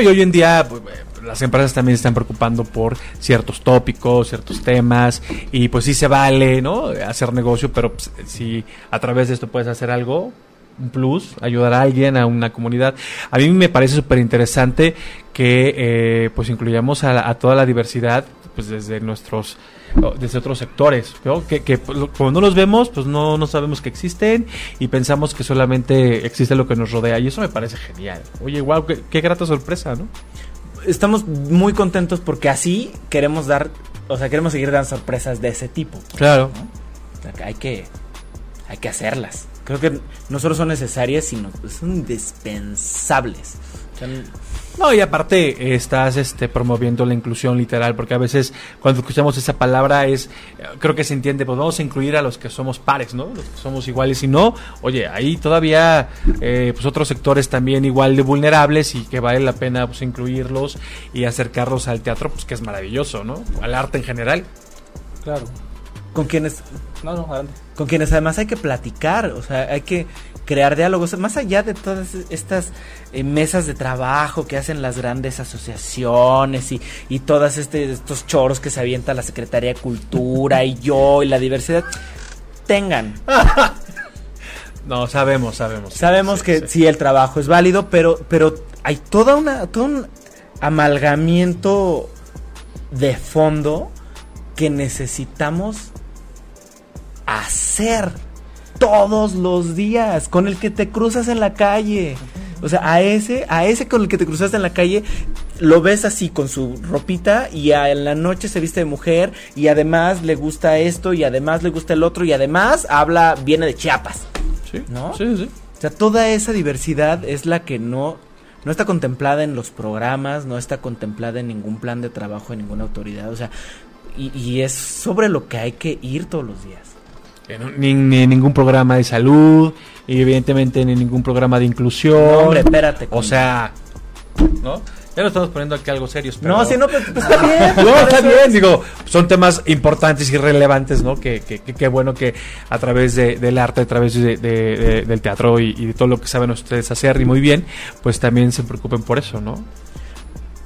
Y hoy en día eh, las empresas también se están preocupando por ciertos tópicos, ciertos temas, y pues sí se vale, ¿no? Hacer negocio, pero pues, si a través de esto puedes hacer algo, un plus, ayudar a alguien, a una comunidad. A mí me parece súper interesante que eh, pues incluyamos a, a toda la diversidad, pues desde nuestros desde otros sectores, ¿no? que, que como no los vemos, pues no, no sabemos que existen y pensamos que solamente existe lo que nos rodea y eso me parece genial. Oye, wow, qué, qué grata sorpresa, ¿no? estamos muy contentos porque así queremos dar, o sea, queremos seguir dando sorpresas de ese tipo. Claro. O sea, que hay que, hay que hacerlas. Creo que no solo son necesarias, sino son indispensables. O sea, No, y aparte estás este, promoviendo la inclusión literal, porque a veces cuando escuchamos esa palabra es, eh, creo que se entiende, pues vamos a incluir a los que somos pares, ¿no? Los que somos iguales y no, oye, hay todavía eh, pues otros sectores también igual de vulnerables y que vale la pena pues incluirlos y acercarlos al teatro, pues que es maravilloso, ¿no? Al arte en general. Claro. con quienes No, no, adelante. con quienes además hay que platicar, o sea, hay que crear diálogos, más allá de todas estas eh, mesas de trabajo que hacen las grandes asociaciones y, y todas este, estos choros que se avienta la Secretaría de Cultura y yo y la diversidad, tengan. (laughs) No, sabemos, sabemos. Sabemos Sí, que sí. sí. el trabajo es válido, pero, pero hay toda una, todo un amalgamiento de fondo que necesitamos hacer todos los días, con el que te cruzas en la calle. O sea, a ese, a ese con el que te cruzaste en la calle, lo ves así con su ropita y a en la noche se viste de mujer y además le gusta esto y además le gusta el otro y además habla, viene de Chiapas. Sí, ¿No? Sí, sí. O sea, toda esa diversidad es la que no, no está contemplada en los programas, no está contemplada en ningún plan de trabajo de ninguna autoridad. O sea, y, y es sobre lo que hay que ir todos los días. Ni, ni ningún programa de salud, y evidentemente ni ningún programa de inclusión. No, hombre, espérate. O sea, ¿no? Ya lo estamos poniendo aquí algo serios. pero- no, si no, pues, pues, está (laughs) bien. No, está bien, digo, son temas importantes y relevantes, ¿no? Que, que, que- que bueno que a través de- del arte, a través de- del teatro y, y de todo lo que saben ustedes hacer y muy bien, pues también se preocupen por eso, ¿no?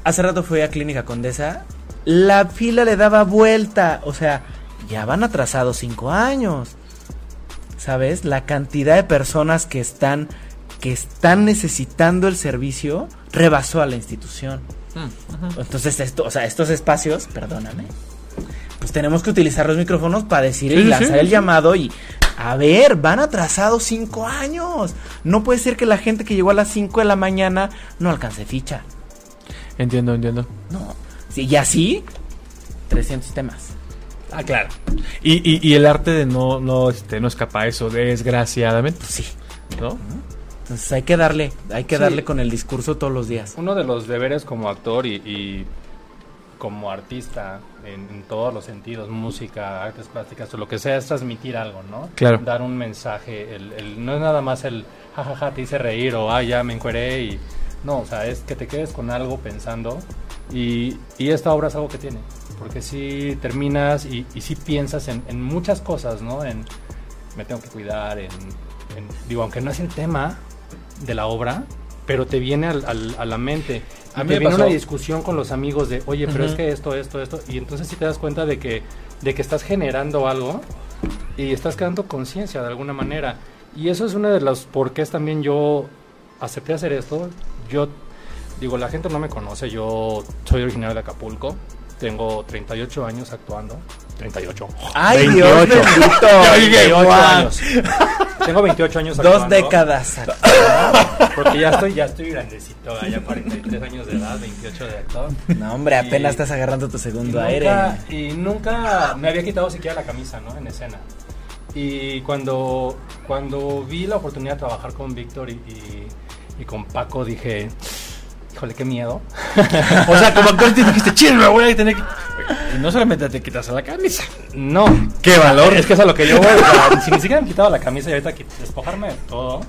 Hace rato fui a Clínica Condesa, la fila le daba vuelta. O sea, ya van atrasados cinco años. ¿Sabes? La cantidad de personas que están, que están necesitando el servicio rebasó a la institución. Entonces, esto, o sea, estos espacios, perdóname, pues tenemos que utilizar los micrófonos para decir Sí, y lanzar sí, el sí. llamado y a ver, van atrasados cinco años. No puede ser que la gente que llegó a las 5 de la mañana no alcance ficha. Entiendo, entiendo. No. Sí, y así, 300 temas. Ah, claro. Y, y, y el arte de no, no, este, no escapa a eso, desgraciadamente, Pues sí. ¿no? Entonces hay que darle, hay que Sí. darle con el discurso todos los días. Uno de los deberes como actor y, y como artista en, en todos los sentidos, música, artes plásticas o lo que sea, es transmitir algo, ¿no? Claro. Dar un mensaje. El, el- no es nada más el jajaja, te hice reír o ah, ya me encueré y. No, o sea, es que te quedes con algo pensando y, y esta obra es algo que tiene. Porque si terminas y, y si piensas en, en muchas cosas, ¿no? En me tengo que cuidar, en, en- digo, aunque no es el tema de la obra, pero te viene al- al- a la mente. A mí me viene pasó. una discusión con los amigos de, oye, pero es que esto, esto, esto, y entonces sí te das cuenta de que, de que estás generando algo y estás creando conciencia de alguna manera. Y eso es una de las por qué también yo acepté hacer esto. Yo, digo, la gente no me conoce, yo soy originario de Acapulco, tengo 38 años actuando. 38. ¡Ay, 28. Dios bendito! (laughs) Yo dije, 28 "Guau". años. Tengo 28 años Dos actuando. décadas. Porque ya estoy, ya estoy grandecito, ya 43 años de edad, 28 de actor. No, hombre, apenas Y- estás agarrando tu Y segundo aire. nunca, y nunca me había quitado siquiera la camisa, ¿no? En escena. Y cuando, cuando vi la oportunidad de trabajar con Víctor y, y- y con Paco, dije, híjole, qué miedo. O sea, como actor te dijiste, chill, me voy a tener que... Y no solamente te quitas la camisa. No. ¡Qué valor! Es que es a lo que yo voy. o sea, si ni siquiera me he quitado la camisa y ahorita despojarme de todo,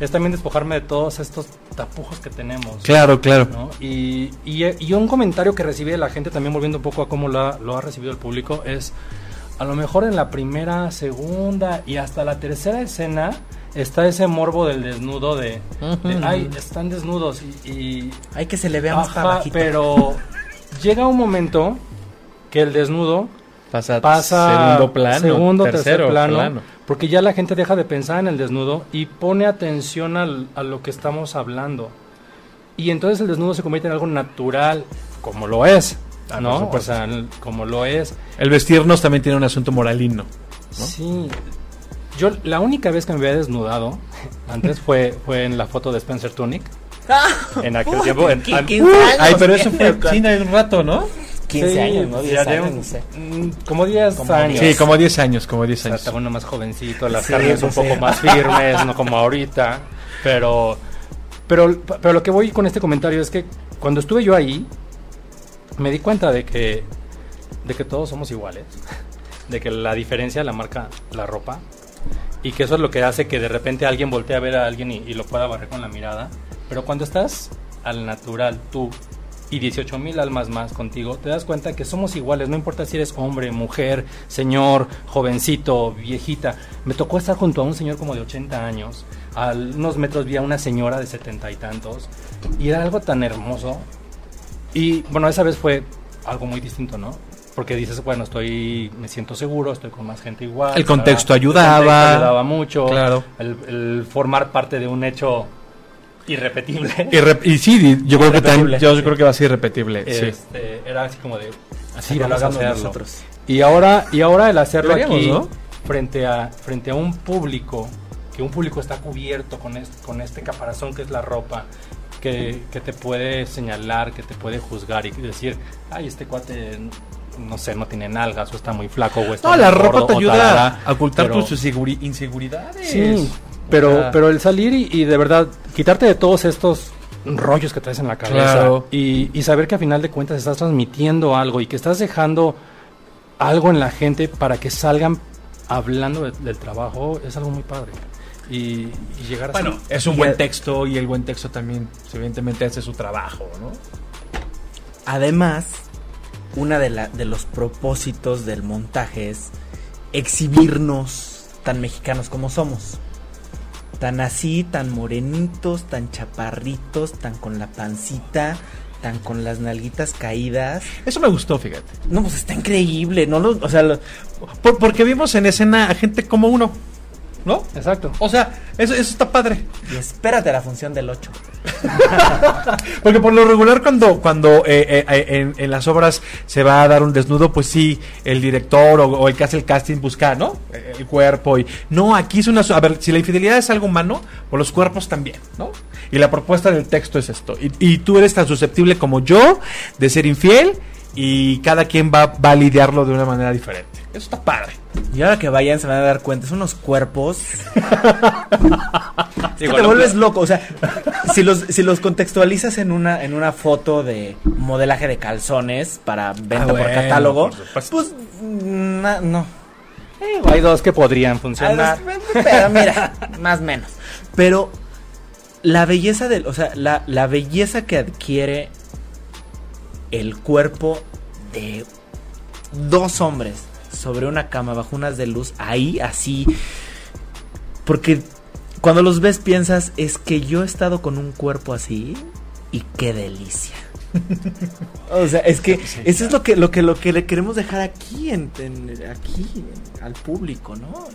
es también despojarme de todos estos tapujos que tenemos. Claro, claro. ¿no? Y, y, y un comentario que recibí de la gente, también volviendo un poco a cómo lo ha, lo ha recibido el público, es a lo mejor en la primera, segunda y hasta la tercera escena está ese morbo del desnudo de, de, Ujú. ay, están desnudos y... y- Hay que se le vea más ajá, para bajito. pero llega un momento que el desnudo Pasa, pasa segundo plano, segundo, tercero tercer plano, plano. porque ya la gente deja de pensar en el desnudo y pone atención al- a lo que estamos hablando. Y entonces el desnudo se convierte en algo natural, como lo es, Ah, ¿no? O sea, como lo es. El vestirnos también tiene un asunto moralino. Sí. Yo la única vez que me había desnudado (laughs) antes fue, fue en la foto de Spencer Tunic. En aquel tiempo. En, ¿Qué- an- qué- 15 años, Ay, pero eso fue sí, de un rato, ¿no? 15 Sí, años, ¿no? sí, 10 ya de años, un- no sé. Como 10 Como años. Sí, como 10 años, como 10 O sea, años. estaba uno más jovencito, las Sí, carnes un poco sí. más firmes, no como ahorita. Pero, pero, pero lo que voy con este comentario es que cuando estuve yo ahí, me di cuenta de que, de que todos somos iguales. (laughs) De que la diferencia la marca la ropa. Y que eso es lo que hace que de repente alguien voltee a ver a alguien y, lo pueda barrer con la mirada. Pero cuando estás al natural, tú y 18 mil almas más contigo, te das cuenta que somos iguales, no importa si eres hombre, mujer, señor, jovencito, viejita. Me tocó estar junto a un señor como de 80 años, a unos metros vi a una señora de 70 y tantos, y era algo tan hermoso. Y bueno, esa vez fue algo muy distinto, ¿no? Porque dices, bueno, estoy, me siento seguro, estoy con más gente igual. El contexto El ayudaba. contexto ayudaba mucho. Claro. El, el formar parte de un hecho irrepetible. (laughs) Y, sí, yo creo que también, Irrepetible. yo creo que va a ser irrepetible. sí. Este, era así como de así lo vamos a hagamos nosotros. Y ahora y ahora el hacerlo aquí ¿no? frente a frente a un público que un público está cubierto con este, con este caparazón que es la ropa que, que te puede señalar, que te puede juzgar y decir, ay, este cuate no sé, no tiene nalgas o está muy flaco o está No, la gordo, ropa te ayuda tarara, a ocultar pero- tus inseguri- inseguridades. Sí, O pero, sea, pero el salir y, y de verdad quitarte de todos estos rollos que traes en la cabeza Claro. y, y saber que a final de cuentas estás transmitiendo algo y que estás dejando algo en la gente para que salgan hablando de- del trabajo es algo muy padre. Y, y llegar así. Bueno, es un Y buen el- texto y el buen texto también, evidentemente, hace su trabajo, ¿no? Además, una de, la, de los propósitos del montaje es exhibirnos tan mexicanos como somos. Tan así, tan morenitos, tan chaparritos, tan con la pancita, tan con las nalguitas caídas. Eso me gustó, fíjate. No, pues está increíble, ¿no? Lo- o sea, lo- Por- porque vimos en escena a gente como uno, ¿no? Exacto. O sea, eso, eso está padre. y espérate a la función del 8. (laughs) Porque por lo regular cuando, cuando eh, eh, eh, en, en las obras se va a dar un desnudo, pues sí, el director o, o el que hace el casting busca, ¿no? El cuerpo y... No, aquí es una... A ver, si la infidelidad es algo humano, pues los cuerpos también, ¿no? Y la propuesta del texto es esto. Y, y tú eres tan susceptible como yo de ser infiel y cada quien va, va a lidiarlo de una manera diferente. Eso está padre. Y ahora que vayan se van a dar cuenta, son unos cuerpos (laughs) Sí, que te vuelves loco, o sea, si los, si los contextualizas en una, en una foto de modelaje de calzones para venta Ah, por bueno, catálogo, por pues na- no. eh, hay dos que podrían funcionar. Pero mira, más o menos. (laughs) Pero la belleza del, o sea, la, la belleza que adquiere el cuerpo de dos hombres sobre una cama bajo unas de luz ahí así porque cuando los ves piensas es que yo he estado con un cuerpo así y qué delicia. (laughs) O sea, es que eso es lo que lo que lo que le queremos dejar aquí en, en- aquí en- al público, ¿no?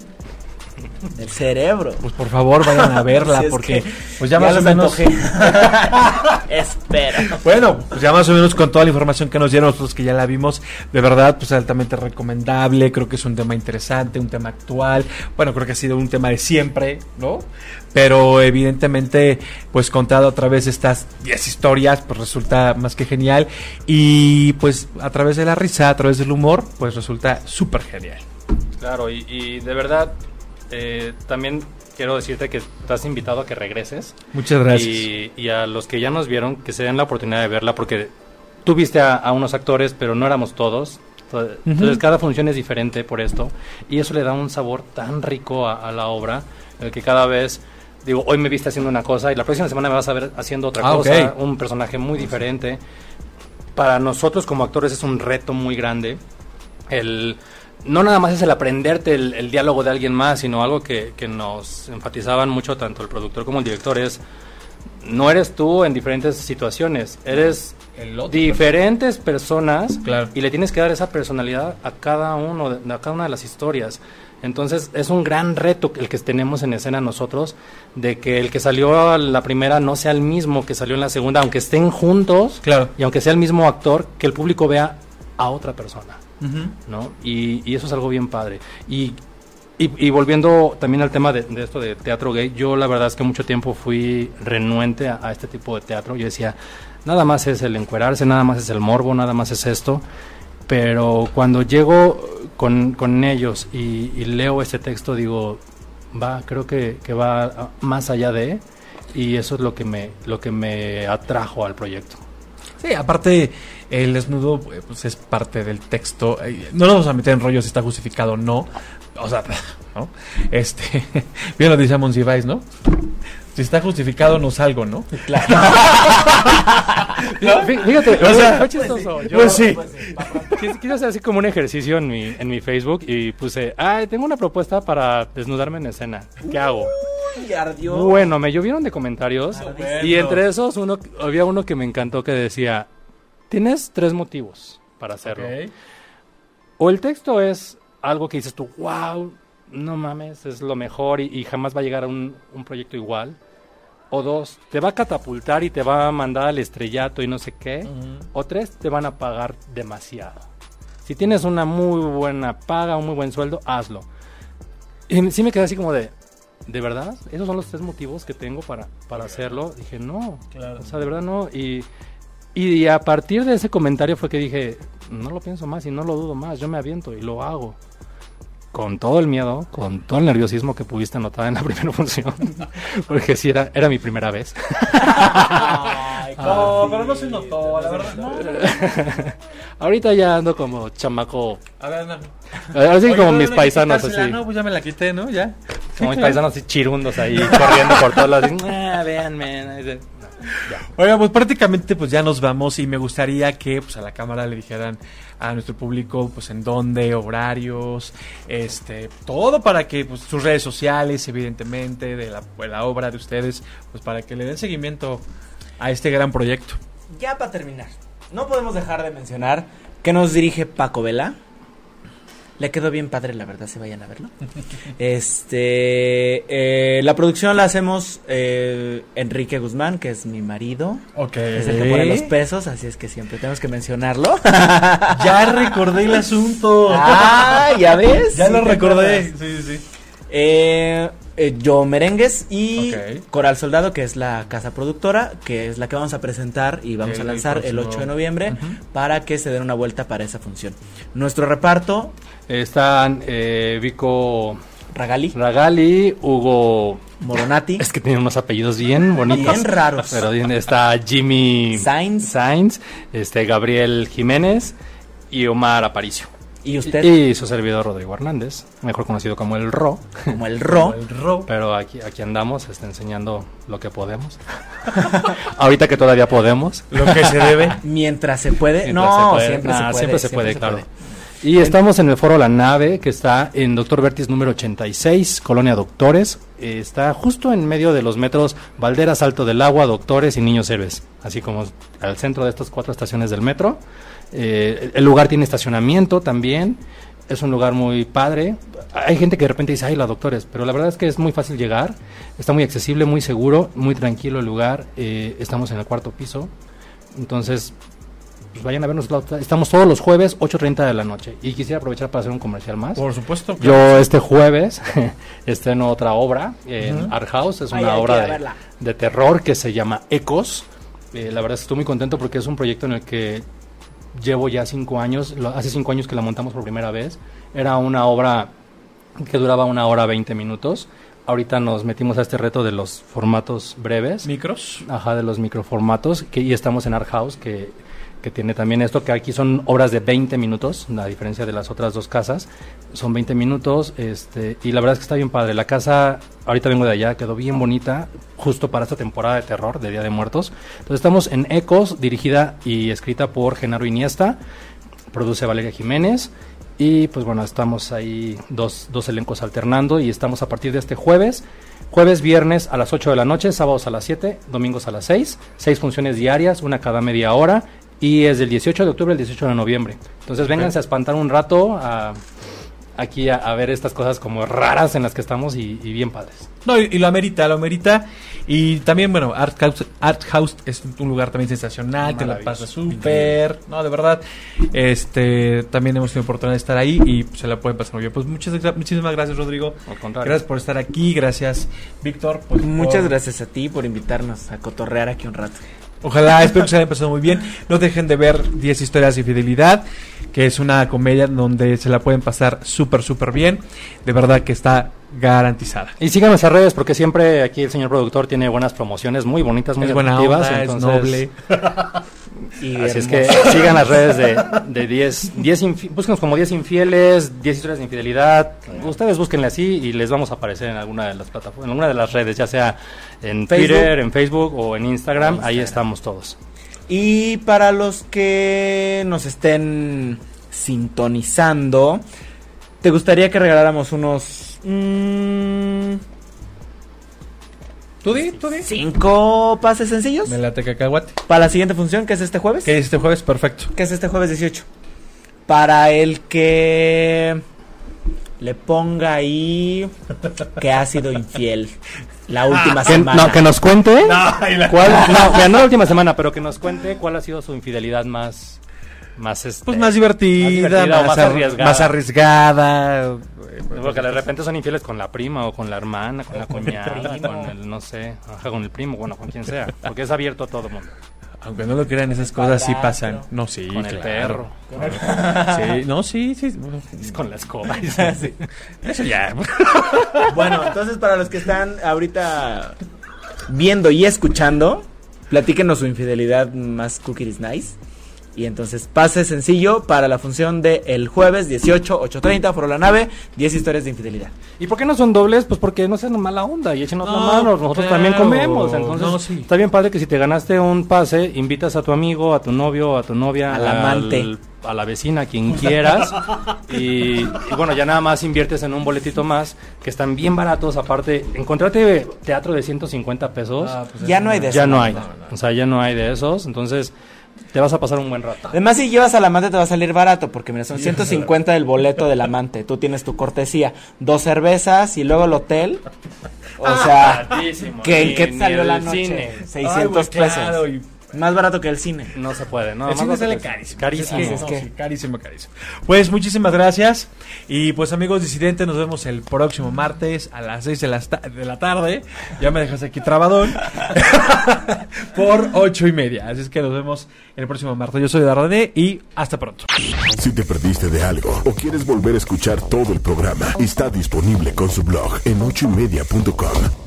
(laughs) El cerebro. Pues por favor vayan a verla (laughs) Si porque que pues ya, más o menos... (laughs) Espero. Bueno, pues ya más o menos con toda la información que nos dieron nosotros que ya la vimos, de verdad, pues altamente recomendable, creo que es un tema interesante, un tema actual, bueno, creo que ha sido un tema de siempre, ¿no? Pero evidentemente, pues contado a través de estas 10 historias, pues resulta más que genial y pues a través de la risa, a través del humor, pues resulta súper genial. Claro, y, y de verdad, eh, también quiero decirte que estás invitado a que regreses. Muchas gracias. Y, y a los que ya nos vieron, que se den la oportunidad de verla, porque tú viste a, a unos actores, pero no éramos todos. Entonces, cada función es diferente por esto. Y eso le da un sabor tan rico a, a la obra, el que cada vez, digo, hoy me viste haciendo una cosa y la próxima semana me vas a ver haciendo otra Ah, cosa, un personaje muy diferente. Para nosotros como actores es un reto muy grande. El, no nada más es el aprenderte el, el diálogo de alguien más, sino algo que, que nos enfatizaban mucho tanto el productor como el director es no eres tú en diferentes situaciones, eres diferentes personas Claro. y le tienes que dar esa personalidad a cada uno de, a cada una de las historias. Entonces es un gran reto el que tenemos en escena nosotros de que el que salió a la primera no sea el mismo que salió en la segunda, aunque estén juntos Claro. y aunque sea el mismo actor, que el público vea a otra persona. ¿No? Y, y eso es algo bien padre. Y Y, volviendo también al tema de, esto de teatro gay, yo la verdad es que mucho tiempo fui renuente a, este tipo de teatro. Yo decía, nada más es el encuerarse, nada más es el morbo, nada más es esto. Pero cuando llego con, con ellos y, leo este texto, digo, va, creo que, que va más allá de, y eso es lo que me, lo que me atrajo al proyecto. Sí, aparte, el desnudo eh, pues, es parte del texto. No nos vamos a meter en rollos si está justificado o no. O sea, (laughs) ¿no? Este, (laughs) bien lo dice Monsiváis, ¿no? Si está justificado, no salgo, ¿no? (laughs) Fí- Fíjate, O sea, fue chistoso. Yo- pues sí. Quis- Quise hacer así como un ejercicio en mi, en mi Facebook y puse, ay, tengo una propuesta para desnudarme en escena. ¿Qué hago? Uy, ardió. Bueno, me llovieron de comentarios Ah, y entre esos uno, había uno que me encantó que decía, tienes tres motivos para hacerlo. O el texto es algo que dices tú, wow, no mames, es lo mejor y, y jamás va a llegar a un, un proyecto igual. O dos, te va a catapultar y te va a mandar al estrellato y no sé qué. O tres, te van a pagar demasiado. Si tienes una muy buena paga, un muy buen sueldo, hazlo. Y sí me quedé así como de, ¿de verdad? ¿Esos son los tres motivos que tengo para, para hacerlo? Dije, no. O sea, de verdad no. Y, y a partir de ese comentario fue que dije, no lo pienso más y no lo dudo más, yo me aviento y lo hago. Con todo el miedo, con todo el nerviosismo que pudiste notar en la (laughs) primera función. Porque sí, era, era mi primera vez. Ay, No, pero no se notó, la verdad. No. (laughs) Ahorita ya ando como chamaco. A ver, no. Ahora sí Oye, como no, mis no, paisanos así. No, pues ya me la quité, ¿no? Ya. Como mis paisanos así chirundos ahí, corriendo por todos lados. Ah, véanme. Oiga, pues prácticamente pues ya nos vamos y me gustaría que pues a la cámara le dijeran a nuestro público pues en dónde, horarios, este, todo para que pues sus redes sociales, evidentemente, de la, de la obra de ustedes, pues para que le den seguimiento a este gran proyecto. Ya para terminar, no podemos dejar de mencionar que nos dirige Paco Vela. Le quedó bien padre, la verdad, si vayan a verlo. Este, eh, la producción la hacemos eh, Enrique Guzmán, que es mi marido. Ok. Es el que pone los pesos, así es que siempre tenemos que mencionarlo. (laughs) Ya recordé el asunto. ah, ya ves. ya Sí lo recordé. acuerdas. Sí, sí. Eh, eh, yo Merengues y. Coral Soldado, que es la casa productora, que es la que vamos a presentar y vamos El a lanzar el, próximo- 8 de noviembre para que se den una vuelta para esa función. Nuestro reparto, Están eh, Vico Ragali, Ragali, Hugo. Moronati, (laughs) Es que tiene unos apellidos bien bonitos. Bien raros. Pero bien, está Jimmy Sainz. Sainz, este, Gabriel Jiménez y Omar Aparicio. Y usted Y su servidor Rodrigo Hernández, mejor conocido como el Ro. como el Ro. El ro. Pero aquí, aquí andamos este, enseñando lo que podemos. (laughs) Ahorita que todavía podemos. Lo que se debe. Mientras se puede. Mientras no, se puede. siempre, Nah, se puede, siempre se puede, claro. puede. Y estamos en el foro La Nave, que está en Doctor Vertis número 86, Colonia Doctores. Eh, está justo en medio de los metros Valderas, Alto del Agua, Doctores y Niños Héroes. Así como al centro de estas cuatro estaciones del metro. Eh, el lugar tiene estacionamiento también. Es un lugar muy padre. Hay gente que de repente dice, ay, la Doctores. Pero la verdad es que es muy fácil llegar. Está muy accesible, muy seguro, muy tranquilo el lugar. Eh, estamos en el cuarto piso. Entonces, pues vayan a vernos. Estamos todos los jueves, 8.30 de la noche. Y quisiera aprovechar para hacer un comercial más. Por supuesto. Yo este jueves (laughs) estreno otra obra en Art House. Es una obra de terror que se llama Ecos. Eh, la verdad es que estoy muy contento porque es un proyecto en el que llevo ya cinco años. Lo- hace cinco años que la montamos por primera vez. Era una obra que duraba una hora 20 minutos. Ahorita nos metimos a este reto de los formatos breves. Micros. Ajá, de los microformatos. Que, y estamos en Art House, que, que tiene también esto, que aquí son obras de 20 minutos, a diferencia de las otras dos casas. Son 20 minutos, este, y la verdad es que está bien padre. La casa, ahorita vengo de allá, quedó bien bonita, justo para esta temporada de terror, de Día de Muertos. Entonces estamos en Ecos, dirigida y escrita por Genaro Iniesta, produce Valeria Jiménez. Y pues bueno, estamos ahí dos, dos elencos alternando y estamos a partir de este jueves. Jueves, viernes a las 8 de la noche, sábados a las 7, domingos a las 6. Seis funciones diarias, una cada media hora. Y es del 18 de octubre al 18 de noviembre. Entonces vénganse a espantar un rato, a, aquí a, a ver estas cosas como raras en las que estamos y, y bien padres. No, y, y lo amerita, lo amerita. Y también, bueno, Art House, Art House es un lugar también sensacional, te la pasas súper, no, de verdad. Este, también hemos tenido oportunidad de estar ahí y se la pueden pasar muy bien. Pues muchas, muchísimas gracias, Rodrigo. Al contrario. Gracias por estar aquí, gracias, Víctor. pues, Muchas por- gracias a ti por invitarnos a cotorrear aquí un rato. Ojalá, espero que se hayan pasado muy bien. No dejen de ver 10 historias de fidelidad, que es una comedia donde se la pueden pasar súper, súper bien. De verdad que está garantizada. Y sigan nuestras redes porque siempre aquí el señor productor tiene buenas promociones muy bonitas, muy Es buena es noble. (laughs) Y Así es que sigan las redes de, de 10, 10 infi- búsquenos como 10 infieles, 10 historias de infidelidad. Ustedes búsquenle así y les vamos a aparecer en alguna de las plataformas, en alguna de las redes, ya sea en Facebook. Twitter, en Facebook o en Instagram, ahí estamos todos. Y para los que nos estén sintonizando, ¿te gustaría que regaláramos unos mm, ¿Tú di? ¿Tú di? cinco pases sencillos Me late cacahuate. para la siguiente función, que es este jueves? Que este jueves, perfecto. que es este jueves 18. Para el que le ponga ahí que ha sido infiel la última Que, semana. no, que nos cuente (laughs) cuál, (laughs) no, no la última semana, pero que nos cuente cuál ha sido su infidelidad más, más este, Pues más divertida, más divertida más ar- arriesgada. Más arriesgada. Porque de repente son infieles con la prima o con la hermana, con la (laughs) cuñada, con el, no sé, ajá, con el primo, bueno, con quien sea. Porque es abierto a todo mundo. Aunque no lo crean, esas cosas sí pasan. No, sí, con el claro. perro, Sí, no, sí, sí. es con la escoba. (laughs) Eso ya. Bueno, entonces para los que están ahorita viendo y escuchando, platíquenos su infidelidad más cookie is nice. Y entonces pase sencillo para la función de el jueves 18, 8.30, por la nave, 10 historias de infidelidad. ¿Y por qué no son dobles? Pues porque no sean mala onda y échenos la No, mano. Nosotros claro. también comemos. Entonces, No, sí. está bien padre que si te ganaste un pase, invitas a tu amigo, a tu novio, a tu novia, Al amante. a la vecina, a quien quieras. y, y bueno, ya nada más inviertes en un boletito más, que están bien baratos. Aparte, encontrarte teatro de 150 pesos, Ah, pues Ya no hay de ya eso, no la hay. O sea, ya no hay de esos. Entonces, te vas a pasar un buen rato. Además, si llevas al amante te va a salir barato, porque mira, son 150 del boleto del amante. Tú tienes tu cortesía, dos cervezas y luego el hotel. O sea, Baratísimo. ¿qué, ¿en qué salió la noche? cine. 600 Ay, güey, claro, pesos. y- Más barato que el cine. No se puede, ¿no? el Más cine sale carísimo. Carísimo. Es que, Es no, que- sí, carísimo, carísimo. Pues muchísimas gracias. Y pues amigos disidentes, nos vemos el próximo martes a las 6 de la, de la tarde. Ya me dejas aquí trabadón. (laughs) por ocho y media. Así es que nos vemos el próximo martes. Yo soy Dardané y hasta pronto. Si te perdiste de algo o quieres volver a escuchar todo el programa, está disponible con su blog en ochoymedia.com.